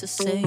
to say